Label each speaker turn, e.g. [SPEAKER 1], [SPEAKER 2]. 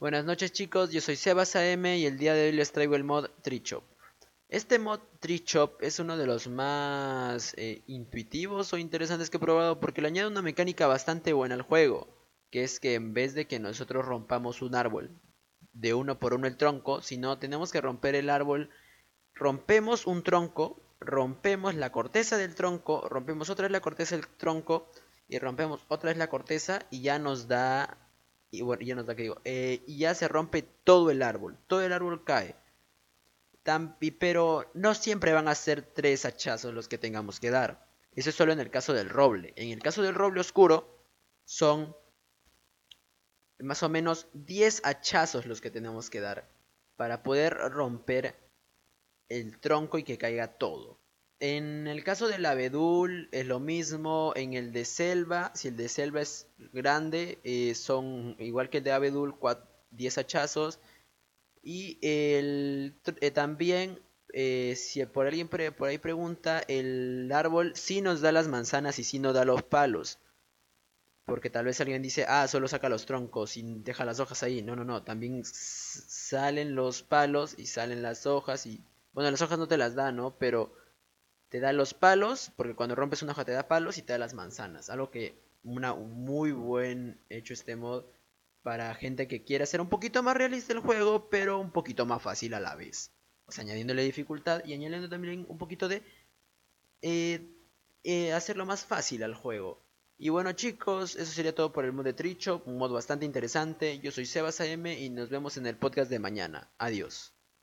[SPEAKER 1] Buenas noches chicos, yo soy Sebas AM y el día de hoy les traigo el mod Trichop. Este mod Trichop es uno de los más eh, intuitivos o interesantes que he probado porque le añade una mecánica bastante buena al juego, que es que en vez de que nosotros rompamos un árbol de uno por uno el tronco, sino tenemos que romper el árbol, rompemos un tronco, rompemos la corteza del tronco, rompemos otra vez la corteza del tronco y rompemos otra vez la corteza y ya nos da y bueno, ya que digo, eh, y ya se rompe todo el árbol, todo el árbol cae. pero no siempre van a ser tres hachazos los que tengamos que dar. Eso es solo en el caso del roble. En el caso del roble oscuro son más o menos 10 hachazos los que tenemos que dar para poder romper el tronco y que caiga todo. En el caso del abedul es lo mismo, en el de selva, si el de selva es grande, eh, son igual que el de abedul, 10 hachazos. Y el, eh, también, eh, si por alguien por ahí pregunta, el árbol sí nos da las manzanas y sí nos da los palos. Porque tal vez alguien dice, ah, solo saca los troncos y deja las hojas ahí. No, no, no, también salen los palos y salen las hojas y... Bueno, las hojas no te las da, ¿no? Pero te da los palos, porque cuando rompes una hoja te da palos y te da las manzanas. Algo que una muy buen hecho este mod para gente que quiera hacer un poquito más realista el juego, pero un poquito más fácil a la vez. O sea, añadiéndole dificultad y añadiendo también un poquito de eh, eh, hacerlo más fácil al juego. Y bueno chicos, eso sería todo por el mod de Tricho, un mod bastante interesante. Yo soy Sebas AM y nos vemos en el podcast de mañana. Adiós.